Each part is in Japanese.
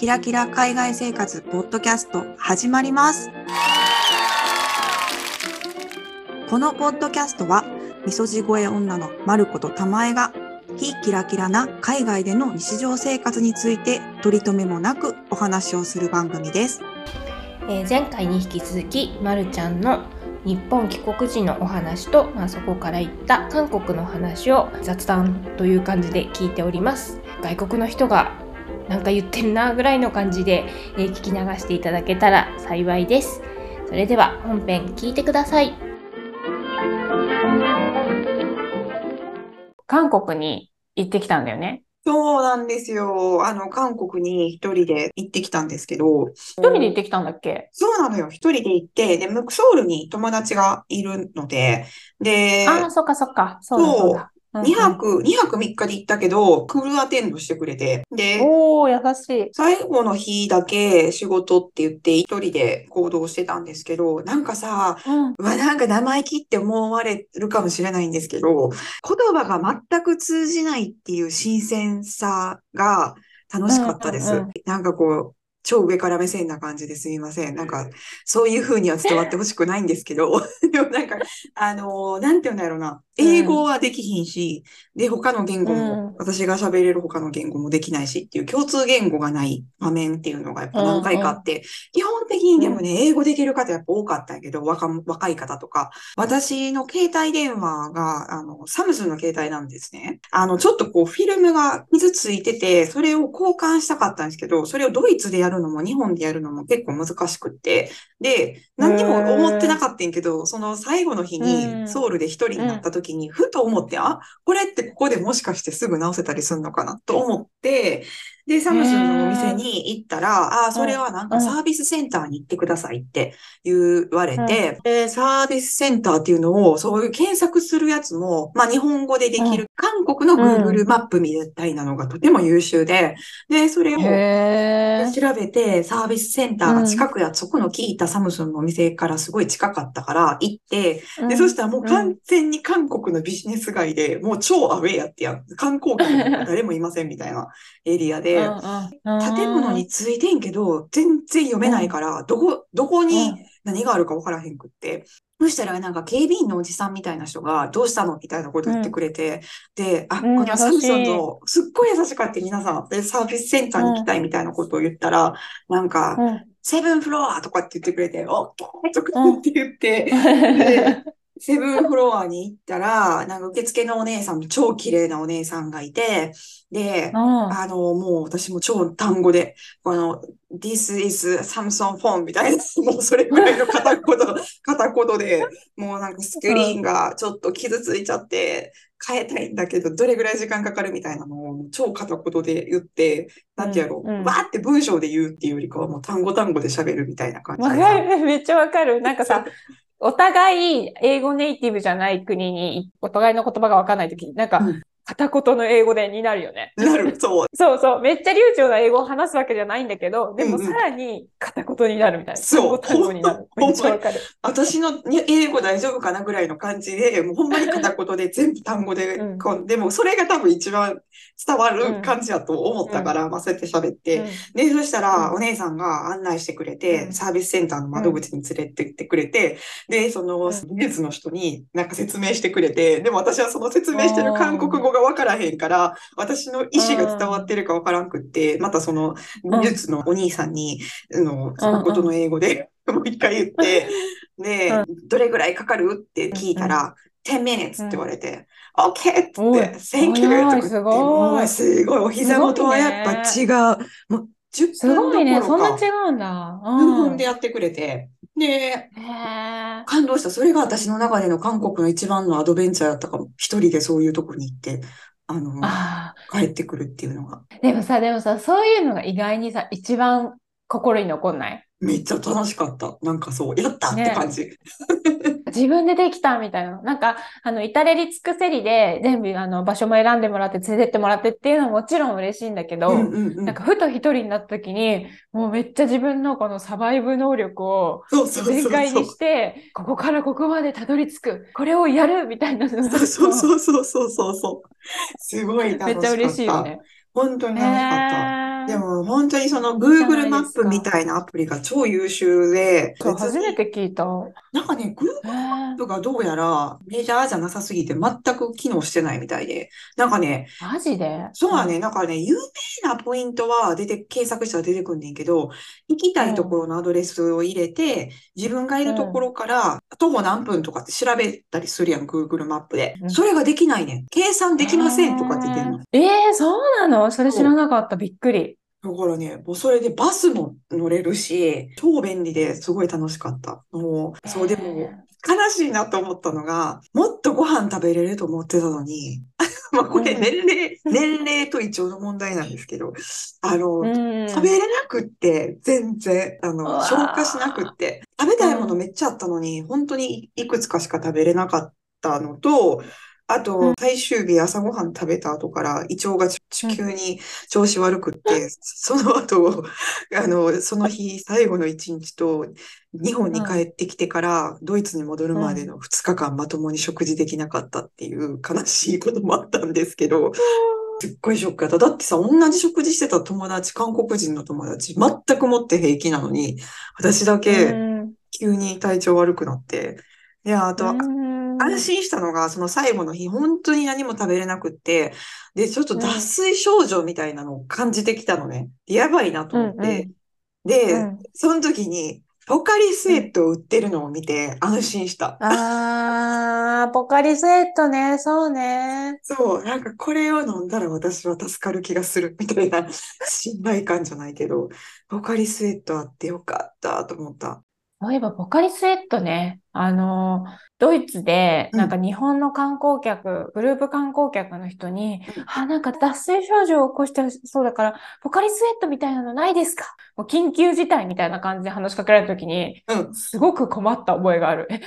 キラキラ海外生活ポッドキャスト始まります。このポッドキャストは、みそじ声女のまることたまえが、非キラキラな海外での日常生活について取り留めもなくお話をする番組です。えー前回に引き続き、まるちゃんの日本帰国時のお話と、まあ、そこから行った韓国の話を雑談という感じで聞いております。外国の人がなんか言ってるなぐらいの感じで、えー聞き流していただけたら幸いです。それでは本編聞いてください。韓国に行ってきたんだよね？そうなんですよ。あの、韓国に一人で行ってきたんですけど、一人で行ってきたんだっけ？そうなのよ。一人で行って、で、ムクソールに友達がいるので、で、ああ、そっかそっか。そう2泊、2泊3日で行ったけど、クールアテンドしてくれて、で、おー、優しい。最後の日だけ仕事って言って一人で行動してたんですけど、なんかさ、うん。うわ、なんか生意気って思われるかもしれないんですけど、言葉が全く通じないっていう新鮮さが楽しかったです。うんうんうんなんかこう、超上から目線な感じですみません。なんか、そういう風には伝わってほしくないんですけど、でもなんか、あのーなんて言うんだろうな。英語はできひんし、で、他の言語も、うん。私が喋れる他の言語もできないしっていう共通言語がない場面っていうのがやっぱ何回かあって、基本的にでもね、英語できる方やっぱ多かったけど、若も若い方とか、私の携帯電話が、あの、サムスンの携帯なんですね。あの、ちょっとこう、フィルムが傷ついてて、それを交換したかったんですけど、それをドイツでやるのも日本でやるのも結構難しくって、で、何にも思ってなかったんやけど、その最後の日うにん。ソウルで一人になった時に、ふと思って、あ、これってここでもしかしてすぐ直せたりするのかなと思って、で、サムスンのお店に行ったら、ああ、それはなんかサービスセンターに行ってくださいって言われて、で、サービスセンターっていうのを、そういう検索するやつも、まあ日本語でできる、韓国の Google マップみたいなのがとても優秀で、で、それを。調べて、サービスセンターが近くや、そこの聞いたサムスンのお店からすごい近かったから行って、で、そしたらもう完全に韓国のビジネス街で、もう超アウェイやってやん。観光客も誰もいませんみたいなエリアで、建物についてんけど、全然読めないから、どこ、どこに何があるか分からへんくって。そしたらなんか警備員のおじさんみたいな人が、どうしたのみたいなこと言ってくれて、で、あ、うんこのサムスンの、すっごい優しかった皆さん、で、サービスセンターに行きたいみたいなことを言ったら、なんか、うん。セブンフロアとかって言ってくれて、オッケーとかって言って、セブンフロアに行ったら、なんか受付のお姉さんも超綺麗なお姉さんがいて、で、あの、もう私も超単語で、この、This is Samsung phone みたいな、もうそれぐらいの片言、片言で、もうなんかスクリーンがちょっと傷ついちゃって、変えたいんだけど、どれぐらい時間かかるみたいなのを超片言で言って、なんてやろう、うんうん。わーって文章で言うっていうよりかはもう単語単語で喋るみたいな感じ。わでかる。めっちゃわかる。なんかさ、お互い英語ネイティブじゃない国に、お互いの言葉がわかんないとき、なんか、片言の英語でになるよね。なる、そう。そうそう。めっちゃ流暢な英語を話すわけじゃないんだけど、でもうんうんさらに片言になるみたいな。そう単語になる。ほんまめっちゃわかる。私のに英語大丈夫かなぐらいの感じで、もうほんまに片言で全部単語で、うんでもそれが多分一番伝わる感じだと思ったから、まあそうやって喋って、で、そしたら、うんお姉さんが案内してくれて、うんサービスセンターの窓口に連れてってくれて、で、その、うん技術の人になんか説明してくれて、でも私はその説明してる韓国語がわからへんから、私の意思が伝わってるかわからんくって、またその技術のお兄さんに、あの、片言の英語で もう一回言って、で、どれぐらいかかるって聞いたら、10 minutes って言われて、OK! って言って、Thank you! とか言って、すごい。もうすごい、お膝元はやっぱ違う。もう10すごいね。そんな分どころか、違うんだ。数うん。分でやってくれて、で、感動した。それが私の中での韓国の一番のアドベンチャーだったかも。一人でそういうとこに行って、あの、あ帰ってくるっていうのが。ーでもさ、でもさ、そういうのが意外にさ、一番心に残んない？めっちゃ楽しかった。なんかそう、やったって感じ。自分でできたみたいな。なんか、あの、至れり尽くせりで、全部、あの、場所も選んでもらって、連れてってもらってっていうのはもちろん嬉しいんだけど、うんうんうんなんか、ふと一人になった時に、もうめっちゃ自分のこのサバイブ能力をそうそうそうそう。全開にして、ここからここまでたどり着く、これをやるみたいなのそうそうそうそうそうそう。すごい楽しかった。めっちゃ嬉しいよね。本当に楽しかった。へーでも本当にその Google マップみたいなアプリが超優秀で、初めて聞いた。なんかね、Google マップがどうやらメジャーじゃなさすぎて全く機能してないみたいで、なんかね、マジで？そうだね、なんかね、有名なポイントは出て、検索したら出てくんねんけど、行きたいところのアドレスを入れて、自分がいるところから徒歩何分とかって調べたりするやん、Google マップでう。んそれができないねん。計算できませんとかって言ってんの。えー、えーそうなの？それ知らなかった。びっくり。だからね、もうそれでバスも乗れるし、超便利ですごい楽しかった。もう、そうでも、悲しいなと思ったのが、もっとご飯食べれると思ってたのに、まあこれうん。年齢、年齢と胃腸の問題なんですけど、あの、うん。食べれなくって、全然、あの、消化しなくって、食べたいものめっちゃあったのに、本当にいくつかしか食べれなかったのと、あうとん、最終日朝ごはん食べた後から胃腸が急に調子悪くって、その後、あの、その日最後の一日と、日本に帰ってきてから、ドイツに戻るまでの2日間まともに食事できなかったっていう悲しいこともあったんですけど、すっごいショックやった。だってさ、同じ食事してた友達、韓国人の友達、全くもって平気なのに、私だうけん。急に体調悪くなって。いや、あと、うん安心したのが、その最後の日、本当に何も食べれなくって、で、ちょっと脱水症状みたいなのを感じてきたのね。やばいなと思って。で、うんその時に、ポカリスエットを売ってるのを見て安心した。あー、ポカリスエットね、そうね。そう、なんかこれを飲んだら私は助かる気がするみたいな 信頼感じゃないけど、ポカリスエットあってよかったと思った。そういえば、ポカリスエットね、あの、ドイツで、うんなんか日本の観光客、グループ観光客の人にうん、あ、なんか脱水症状を起こしてそうだから、ポカリスエットみたいなのないですか？もう緊急事態みたいな感じで話しかけられた時に、うん。すごく困った覚えがある。え、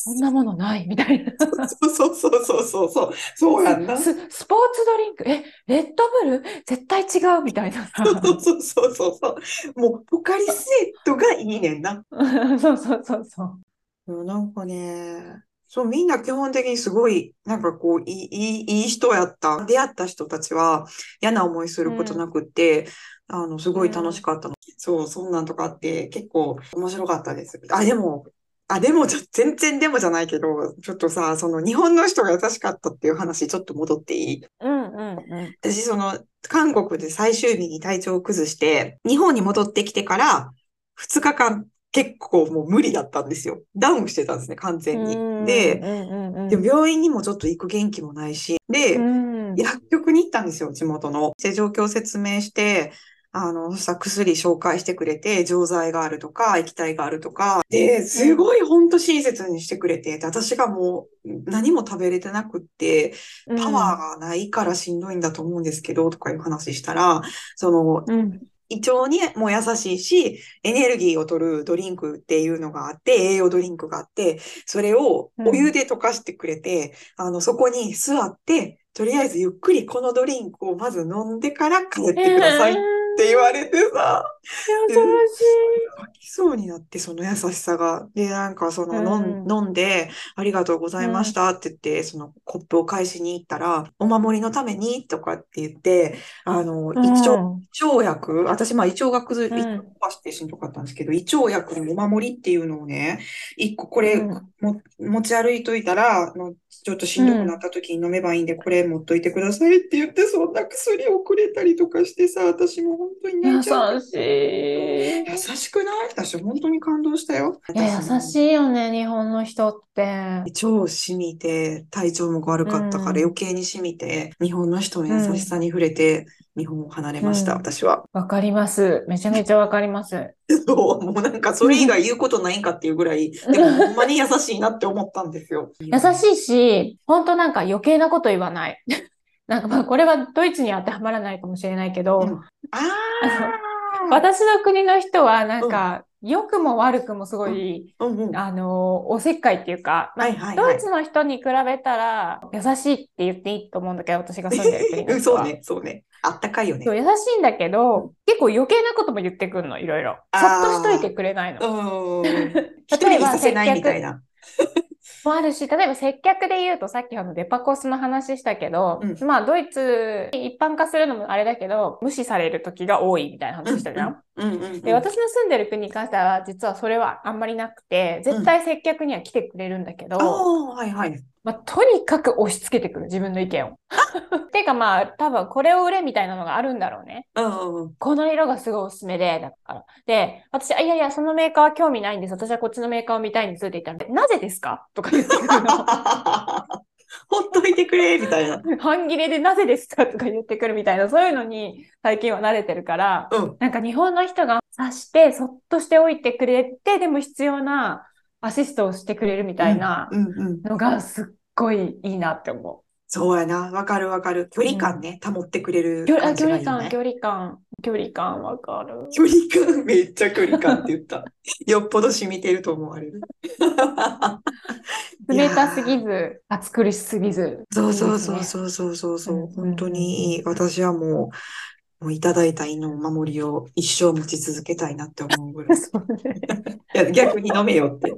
そんなものないみたいな。そうそうそうそうそうそう。そうやんな。ス、スポーツドリンク、え、レッドブル？絶対違うみたいなさ。そうそうそうそうそう。もう、ポカリスエットがいいねんな。そうそうそうそう。なんかね、そう、みんな基本的にすごい、なんかこう、いい、いいいい人やった。出会った人たちは嫌な思いすることなくって、あの、すごい楽しかったの。そう、そんなんとかあって結構面白かったです。あ、でも、あ、でもちょ、全然でもじゃないけど、ちょっとさ、その日本の人が優しかったっていう話ちょっと戻っていい？うんうんうん。私、その、韓国で最終日に体調を崩して、日本に戻ってきてから、2日間結構もう無理だったんですよ。ダウンしてたんですね、完全に。で、でも病院にもちょっと行く元気もないし、で、うん薬局に行ったんですよ、地元の。で、状況を説明して、あの、そしたら薬紹介してくれて、錠剤があるとか、液体があるとか、で、すごいほんと親切にしてくれて、で私がもう何も食べれてなくって、パワーがないからしんどいんだと思うんですけど、とかいう話したら、その、うん。胃腸にも優しいし、エネルギーを取るドリンクっていうのがあって、栄養ドリンクがあって、それをお湯で溶かしてくれて、あの、そこに座って、とりあえずゆっくりこのドリンクをまず飲んでから帰ってくださいってって言われてさ、優しい。泣きそうになって、その優しさが。で、なんかその飲ん、うん飲んで、ありがとうございましたって言って、そのコップを返しに行ったら、お守りのために？とかって言って、あの、胃腸うん胃腸薬、私、まあ、胃腸が崩れ、うん胃腸がしてしんどかったんですけど、胃腸薬のお守りっていうのをね、一個これ、うんも、持ち歩いといたら、あのちょっとしんどくなった時に飲めばいいんで、これ持っといてくださいって言って、そんな薬をくれたりとかしてさ、私も本当に泣優いちゃう。しい。優しくない？私、本当に感動したよ。いや、優しいよね、日本の人って。腸染みて、体調も悪かったからうん余計に染みて、日本の人の優しさに触れて、日本を離れました、うん私は。わかります。めちゃめちゃわかります。そう、もうなんかそれ以外言うことないんかっていうぐらい、でもほんまに優しいなって思ったんですよ。優しいし、本当なんか余計なこと言わない。なんかまあこれはドイツに当てはまらないかもしれないけど、うんああ私の国の人はなんか良くも悪くもすごい、うんうん。あの、おせっかいっていうか、まあはいはいはいドイツの人に比べたら優しいって言っていいと思うんだけど、私が住んでる国の。そうね、そうね。あったかいよね。優しいんだけど、結構余計なことも言ってくるの、いろいろ。そっとしといてくれないの。うん。例えば一人にさせないみたいな。もあるし、例えば接客で言うと、さっきあのデパコスの話したけど、うんまあドイツ一般化するのもあれだけど、無視される時が多いみたいな話したじゃん。うんうんうん。で、私の住んでる国に関しては、実はそれはあんまりなくて、絶対接客には来てくれるんだけど、はいはい。まあ、とにかく押し付けてくる、自分の意見を。ていうかまあ、多分これを売れみたいなのがあるんだろうね。うんうんうん。この色がすごいおすすめで、だから。で、私、あいやいや、そのメーカーは興味ないんです。私はこっちのメーカーを見たいんですって言ったら、なぜですか？とか言ってくるの。ほっといてくれ、みたいな。半切れでなぜですか？とか言ってくるみたいな、そういうのに最近は慣れてるから、うん。なんか日本の人が察して、そっとしておいてくれて、でも必要なアシストをしてくれるみたいなうんうん。のがすっごいいいなって思そうやな。わかるわかる。距離感ね、保ってくれるう。距あ感じ距離感、がいいね。距離感、距離感わかる。距離感、めっちゃ距離感って言った。よっぽど染みてると思われる。冷たすぎず、暑苦しすぎず。ーそうそうそうそうそうそうそうう。ん本当にいい。私はもう、もういただいた犬のお守りを一生持ち続けたいなって思うぐらい。い そうねや、逆に飲めよって。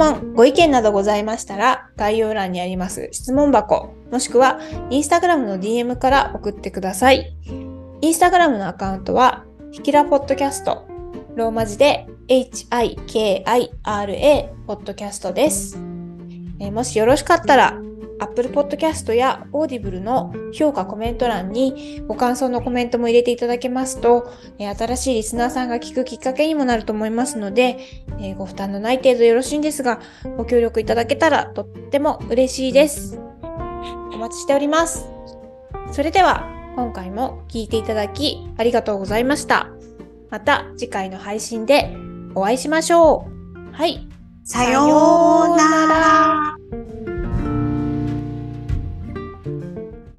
問、ご意見などございましたら、概要欄にあります質問箱、もしくは、インスタグラムの DM から送ってください。インスタグラムのアカウントは、ひきらポッドキャスト、ローマ字で HIKIRA ポッドキャストです。えもしよろしかったら、Apple Podcast や Audible の評価コメント欄にご感想のコメントも入れていただけますと、え新しいリスナーさんが聞くきっかけにもなると思いますので、えご負担のない程度よろしいんですが、ご協力いただけたらとっても嬉しいです。お待ちしております。それでは、今回も聞いていただきありがとうございました。また次回の配信でお会いしましょう。はい。さようなら。